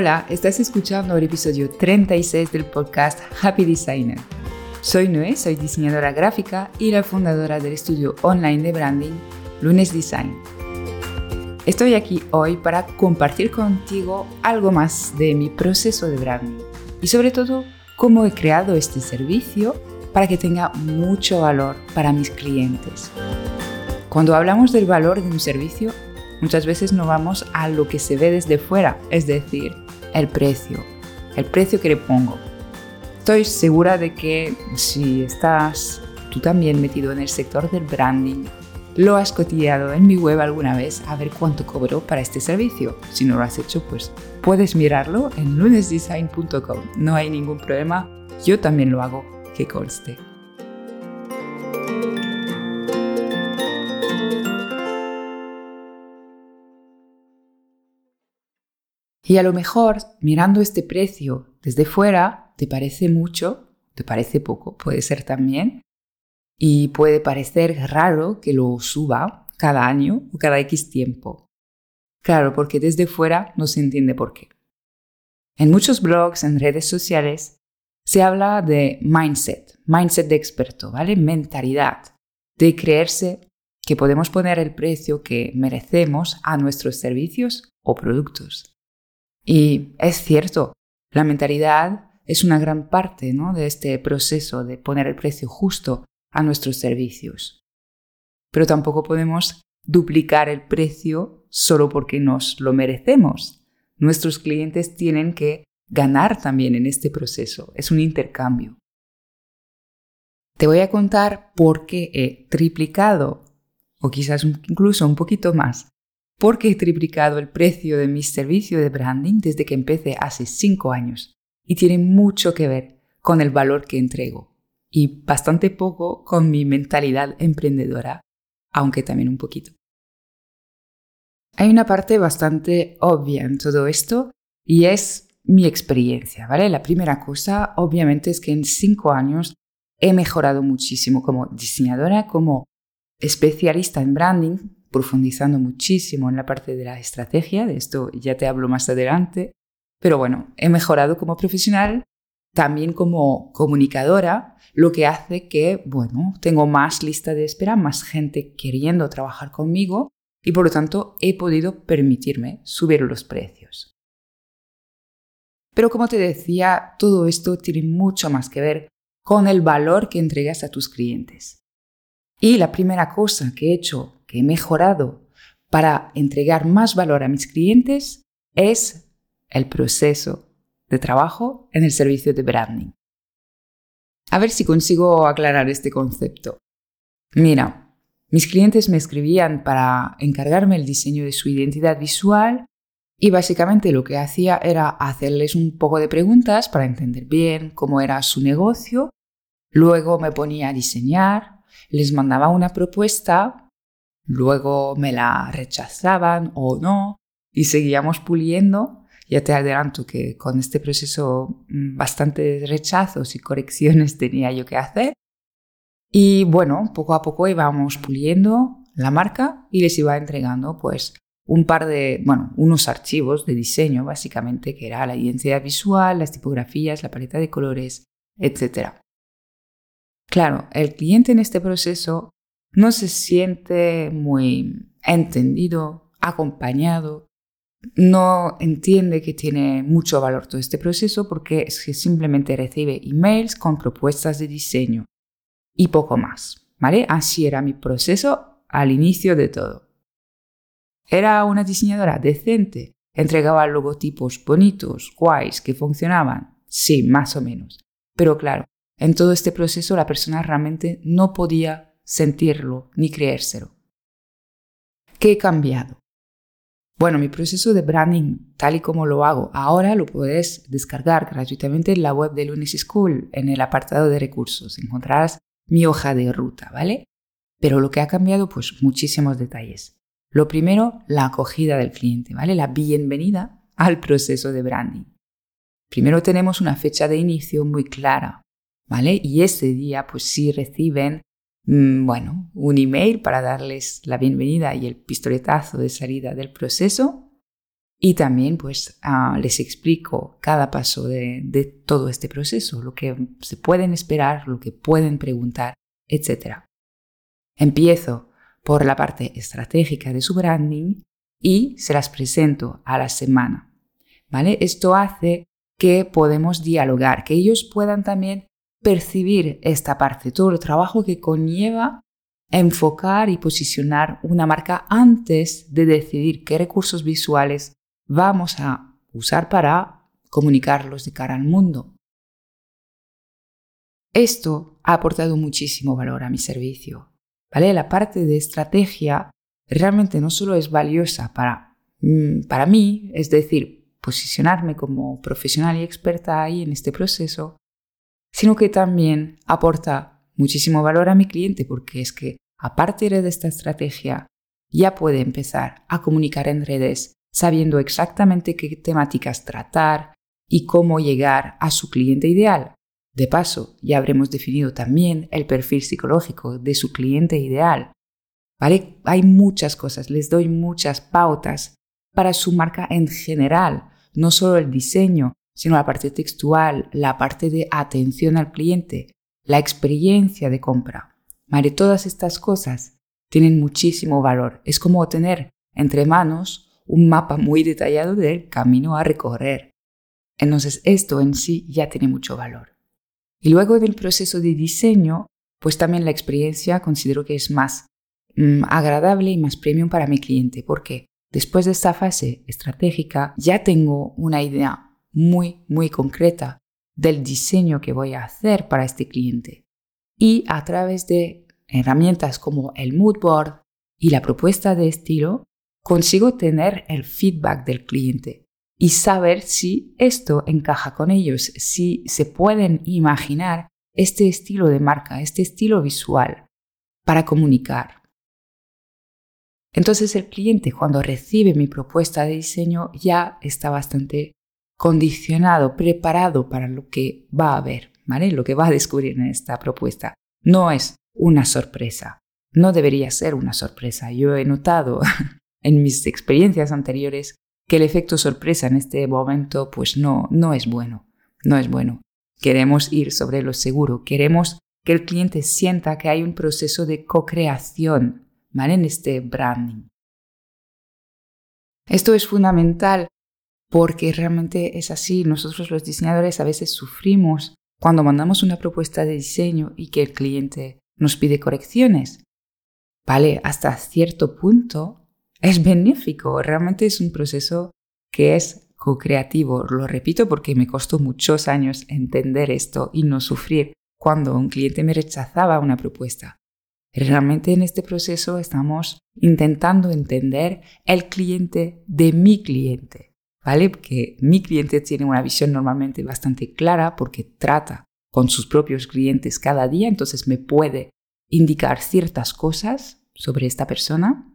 Hola, estás escuchando el episodio 36 del podcast Happy Designer. Soy Noé, soy diseñadora gráfica y la fundadora del estudio online de branding Lunes Design. Estoy aquí hoy para compartir contigo algo más de mi proceso de branding y sobre todo cómo he creado este servicio para que tenga mucho valor para mis clientes. Cuando hablamos del valor de un servicio, Muchas veces no vamos a lo que se ve desde fuera, es decir, el precio, el precio que le pongo. Estoy segura de que si estás tú también metido en el sector del branding, lo has cotillado en mi web alguna vez a ver cuánto cobro para este servicio. Si no lo has hecho, pues puedes mirarlo en lunesdesign.com. No hay ningún problema, yo también lo hago, que conste. Y a lo mejor, mirando este precio desde fuera, te parece mucho, te parece poco, puede ser también, y puede parecer raro que lo suba cada año o cada X tiempo. Claro, porque desde fuera no se entiende por qué. En muchos blogs, en redes sociales, se habla de mindset, mindset de experto, ¿vale? Mentalidad, de creerse que podemos poner el precio que merecemos a nuestros servicios o productos. Y es cierto, la mentalidad es una gran parte de este proceso de poner el precio justo a nuestros servicios. Pero tampoco podemos duplicar el precio solo porque nos lo merecemos. Nuestros clientes tienen que ganar también en este proceso. Es un intercambio. Te voy a contar por qué he triplicado, o quizás incluso un poquito más, porque he triplicado el precio de mi servicio de branding desde que empecé hace cinco años y tiene mucho que ver con el valor que entrego y bastante poco con mi mentalidad emprendedora, aunque también un poquito. Hay una parte bastante obvia en todo esto y es mi experiencia, ¿vale? La primera cosa, obviamente, es que en cinco años he mejorado muchísimo como diseñadora, como especialista en branding, profundizando muchísimo en la parte de la estrategia, de esto ya te hablo más adelante, pero bueno, he mejorado como profesional, también como comunicadora, lo que hace que, bueno, tengo más lista de espera, más gente queriendo trabajar conmigo y por lo tanto he podido permitirme subir los precios. Pero como te decía, todo esto tiene mucho más que ver con el valor que entregas a tus clientes. Y la primera cosa que he hecho que he mejorado para entregar más valor a mis clientes es el proceso de trabajo en el servicio de branding. A ver si consigo aclarar este concepto. Mira, mis clientes me escribían para encargarme el diseño de su identidad visual y básicamente lo que hacía era hacerles un poco de preguntas para entender bien cómo era su negocio. Luego me ponía a diseñar, les mandaba una propuesta Luego me la rechazaban o no y seguíamos puliendo. Ya te adelanto que con este proceso mm, bastantes rechazos y correcciones tenía yo que hacer. Y bueno, poco a poco íbamos puliendo la marca y les iba entregando pues un par de, bueno, unos archivos de diseño básicamente que era la identidad visual, las tipografías, la paleta de colores, etc. Claro, el cliente en este proceso no se siente muy entendido, acompañado, no entiende que tiene mucho valor todo este proceso porque es que simplemente recibe emails con propuestas de diseño y poco más. ¿Vale? Así era mi proceso al inicio de todo. Era una diseñadora decente, entregaba logotipos bonitos, guays, que funcionaban. Sí, más o menos. Pero claro, en todo este proceso la persona realmente no podía sentirlo ni creérselo. ¿Qué he cambiado? Bueno, mi proceso de branding, tal y como lo hago ahora, lo puedes descargar gratuitamente en la web de Lunes School, en el apartado de recursos. Encontrarás mi hoja de ruta, ¿vale? Pero lo que ha cambiado, pues muchísimos detalles. Lo primero, la acogida del cliente, ¿vale? La bienvenida al proceso de branding. Primero tenemos una fecha de inicio muy clara, ¿vale? Y ese día, pues sí reciben bueno, un email para darles la bienvenida y el pistoletazo de salida del proceso. y también pues ah, les explico cada paso de, de todo este proceso, lo que se pueden esperar, lo que pueden preguntar, etc. Empiezo por la parte estratégica de su branding y se las presento a la semana. ¿Vale? Esto hace que podemos dialogar, que ellos puedan también percibir esta parte, todo el trabajo que conlleva enfocar y posicionar una marca antes de decidir qué recursos visuales vamos a usar para comunicarlos de cara al mundo. Esto ha aportado muchísimo valor a mi servicio. ¿vale? La parte de estrategia realmente no solo es valiosa para, mm, para mí, es decir, posicionarme como profesional y experta ahí en este proceso, sino que también aporta muchísimo valor a mi cliente porque es que a partir de esta estrategia ya puede empezar a comunicar en redes sabiendo exactamente qué temáticas tratar y cómo llegar a su cliente ideal. De paso, ya habremos definido también el perfil psicológico de su cliente ideal. ¿Vale? Hay muchas cosas, les doy muchas pautas para su marca en general, no solo el diseño, sino la parte textual, la parte de atención al cliente, la experiencia de compra. ¿Vale? Todas estas cosas tienen muchísimo valor. Es como tener entre manos un mapa muy detallado del camino a recorrer. Entonces esto en sí ya tiene mucho valor. Y luego del proceso de diseño, pues también la experiencia considero que es más mm, agradable y más premium para mi cliente, porque después de esta fase estratégica ya tengo una idea muy, muy concreta del diseño que voy a hacer para este cliente. Y a través de herramientas como el mood board y la propuesta de estilo, consigo tener el feedback del cliente y saber si esto encaja con ellos, si se pueden imaginar este estilo de marca, este estilo visual para comunicar. Entonces el cliente cuando recibe mi propuesta de diseño ya está bastante condicionado, preparado para lo que va a ver, ¿vale? Lo que va a descubrir en esta propuesta. No es una sorpresa. No debería ser una sorpresa. Yo he notado en mis experiencias anteriores que el efecto sorpresa en este momento pues no, no es bueno, no es bueno. Queremos ir sobre lo seguro, queremos que el cliente sienta que hay un proceso de co-creación ¿vale? en este branding. Esto es fundamental porque realmente es así. Nosotros los diseñadores a veces sufrimos cuando mandamos una propuesta de diseño y que el cliente nos pide correcciones. Vale, hasta cierto punto es benéfico, realmente es un proceso que es co-creativo. Lo repito porque me costó muchos años entender esto y no sufrir cuando un cliente me rechazaba una propuesta. Realmente en este proceso estamos intentando entender el cliente de mi cliente, ¿vale? Porque mi cliente tiene una visión normalmente bastante clara porque trata con sus propios clientes cada día, entonces me puede indicar ciertas cosas sobre esta persona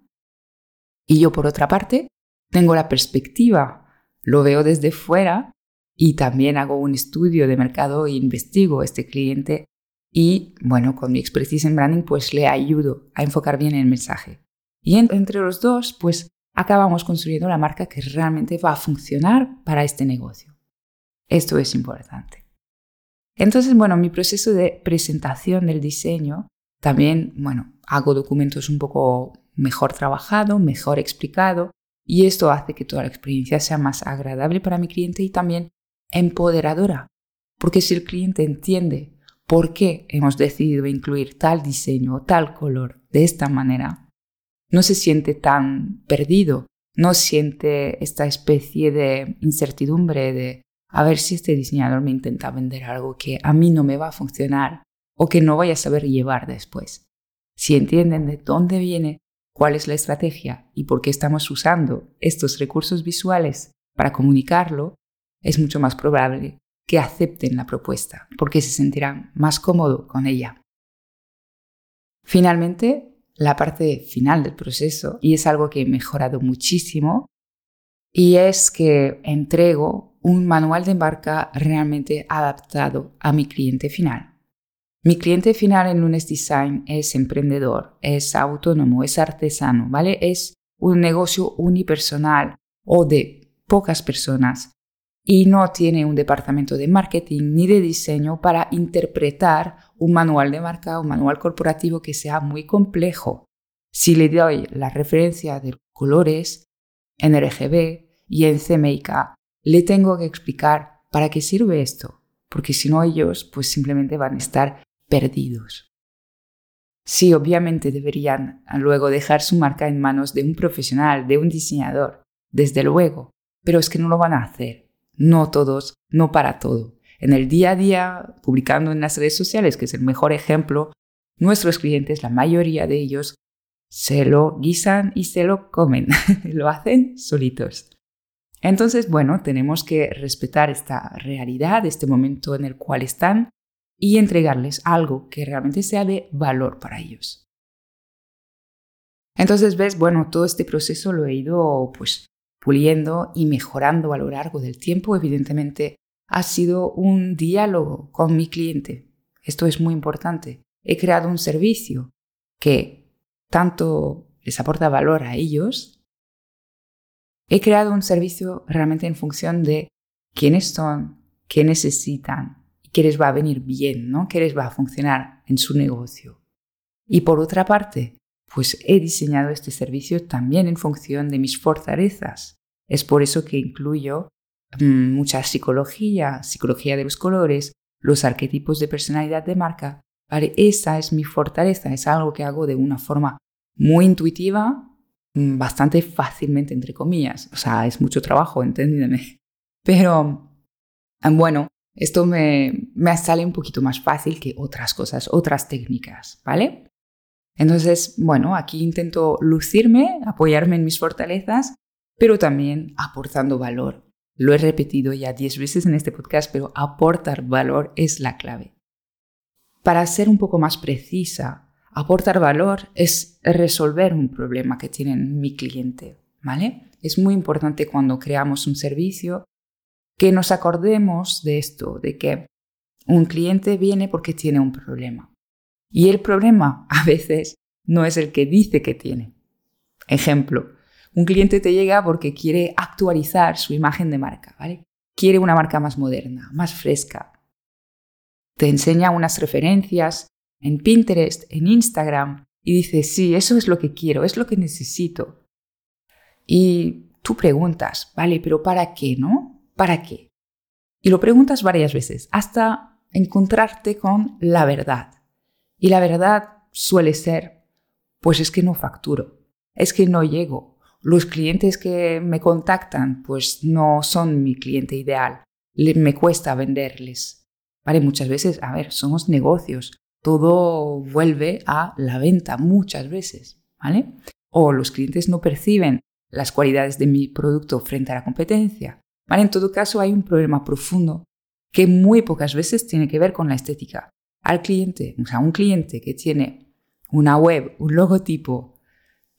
y yo, por otra parte, tengo la perspectiva, lo veo desde fuera y también hago un estudio de mercado e investigo este cliente y, bueno, con mi expertise en branding, pues le ayudo a enfocar bien el mensaje. Y entre los dos, pues acabamos construyendo la marca que realmente va a funcionar para este negocio. Esto es importante. Entonces, bueno, mi proceso de presentación del diseño, también, bueno, hago documentos un poco mejor trabajado, mejor explicado y esto hace que toda la experiencia sea más agradable para mi cliente y también empoderadora. Porque si el cliente entiende por qué hemos decidido incluir tal diseño o tal color de esta manera, no se siente tan perdido, no siente esta especie de incertidumbre de a ver si este diseñador me intenta vender algo que a mí no me va a funcionar o que no voy a saber llevar después. Si entienden de dónde viene cuál es la estrategia y por qué estamos usando estos recursos visuales para comunicarlo, es mucho más probable que acepten la propuesta, porque se sentirán más cómodos con ella. Finalmente, la parte final del proceso, y es algo que he mejorado muchísimo, y es que entrego un manual de marca realmente adaptado a mi cliente final. Mi cliente final en Lunes Design es emprendedor, es autónomo, es artesano, ¿vale? Es un negocio unipersonal o de pocas personas y no tiene un departamento de marketing ni de diseño para interpretar un manual de marca, un manual corporativo que sea muy complejo. Si le doy la referencia de colores en RGB y en CMYK, le tengo que explicar para qué sirve esto, porque si no ellos pues simplemente van a estar perdidos. Sí, obviamente deberían luego dejar su marca en manos de un profesional, de un diseñador, desde luego, pero es que no lo van a hacer. No todos, no para todo. En el día a día, publicando en las redes sociales, que es el mejor ejemplo, nuestros clientes, la mayoría de ellos, se lo guisan y se lo comen, lo hacen solitos. Entonces, bueno, tenemos que respetar esta realidad, este momento en el cual están y entregarles algo que realmente sea de valor para ellos. Entonces, ves, bueno, todo este proceso lo he ido pues puliendo y mejorando a lo largo del tiempo. Evidentemente, ha sido un diálogo con mi cliente. Esto es muy importante. He creado un servicio que tanto les aporta valor a ellos. He creado un servicio realmente en función de quiénes son, qué necesitan, qué les va a venir bien, ¿no? qué les va a funcionar en su negocio. Y por otra parte, pues he diseñado este servicio también en función de mis fortalezas. Es por eso que incluyo mm, mucha psicología, psicología de los colores, los arquetipos de personalidad de marca. Vale, esa es mi fortaleza, es algo que hago de una forma muy intuitiva, mm, bastante fácilmente, entre comillas. O sea, es mucho trabajo, entiéndeme. Pero, bueno, esto me, me sale un poquito más fácil que otras cosas, otras técnicas, ¿vale? Entonces, bueno, aquí intento lucirme, apoyarme en mis fortalezas, pero también aportando valor. Lo he repetido ya diez veces en este podcast, pero aportar valor es la clave. Para ser un poco más precisa, aportar valor es resolver un problema que tiene mi cliente, ¿vale? Es muy importante cuando creamos un servicio que nos acordemos de esto, de que un cliente viene porque tiene un problema. Y el problema a veces no es el que dice que tiene. Ejemplo, un cliente te llega porque quiere actualizar su imagen de marca, ¿vale? Quiere una marca más moderna, más fresca. Te enseña unas referencias en Pinterest, en Instagram, y dice, sí, eso es lo que quiero, es lo que necesito. Y tú preguntas, vale, pero ¿para qué, no? ¿para qué? Y lo preguntas varias veces hasta encontrarte con la verdad. Y la verdad suele ser, pues es que no facturo, es que no llego. Los clientes que me contactan, pues no son mi cliente ideal. me cuesta venderles. Vale, muchas veces, a ver, somos negocios. Todo vuelve a la venta muchas veces, ¿vale? O los clientes no perciben las cualidades de mi producto frente a la competencia. En todo caso, hay un problema profundo que muy pocas veces tiene que ver con la estética. Al cliente, o sea, un cliente que tiene una web, un logotipo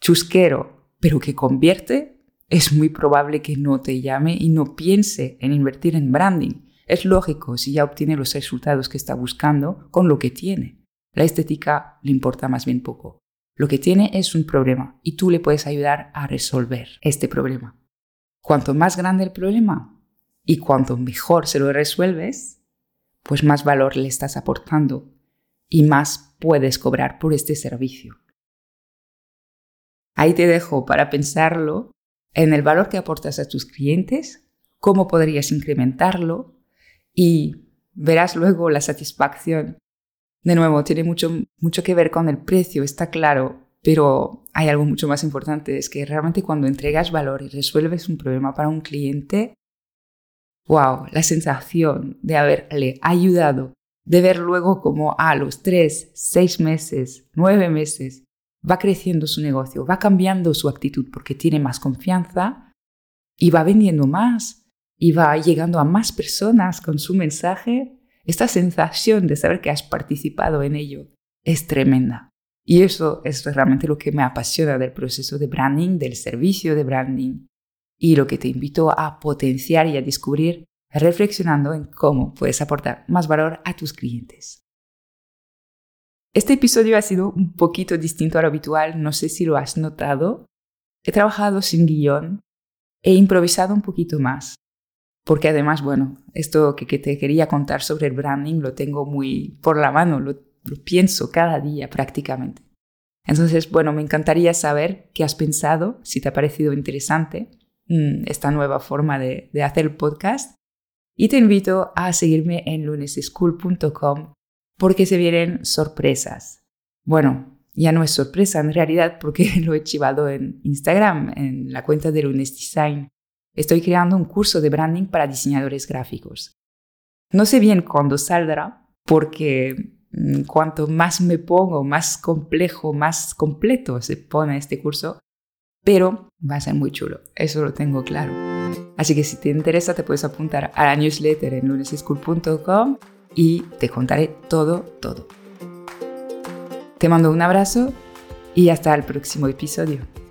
chusquero, pero que convierte, es muy probable que no te llame y no piense en invertir en branding. Es lógico si ya obtiene los resultados que está buscando con lo que tiene. La estética le importa más bien poco. Lo que tiene es un problema y tú le puedes ayudar a resolver este problema. Cuanto más grande el problema y cuanto mejor se lo resuelves, pues más valor le estás aportando y más puedes cobrar por este servicio. Ahí te dejo para pensarlo en el valor que aportas a tus clientes, cómo podrías incrementarlo y verás luego la satisfacción. De nuevo, tiene mucho, mucho que ver con el precio, está claro, pero hay algo mucho más importante, es que realmente cuando entregas valor y resuelves un problema para un cliente, wow, la sensación de haberle ayudado, de ver luego como a los tres, seis meses, nueve meses, va creciendo su negocio, va cambiando su actitud porque tiene más confianza y va vendiendo más y va llegando a más personas con su mensaje, esta sensación de saber que has participado en ello es tremenda. Y eso es realmente lo que me apasiona del proceso de branding, del servicio de branding y lo que te invito a potenciar y a descubrir reflexionando en cómo puedes aportar más valor a tus clientes. Este episodio ha sido un poquito distinto a lo habitual, no sé si lo has notado. He trabajado sin guion, he improvisado un poquito más. Porque además, bueno, esto que, te quería contar sobre el branding lo tengo muy por la mano, lo, pienso cada día prácticamente. Entonces, bueno, me encantaría saber qué has pensado, si te ha parecido interesante esta nueva forma de, de hacer podcast. Y te invito a seguirme en luneseschool.com porque se vienen sorpresas. Bueno, ya no es sorpresa en realidad porque lo he chivado en Instagram, en la cuenta de Lunes Design. Estoy creando un curso de branding para diseñadores gráficos. No sé bien cuándo saldrá, porque mm, cuanto más me pongo, más complejo, más completo se pone este curso, pero va a ser muy chulo, eso lo tengo claro. Así que si te interesa te puedes apuntar a la newsletter en luneseschool.com y te contaré todo, todo. Te mando un abrazo y hasta el próximo episodio.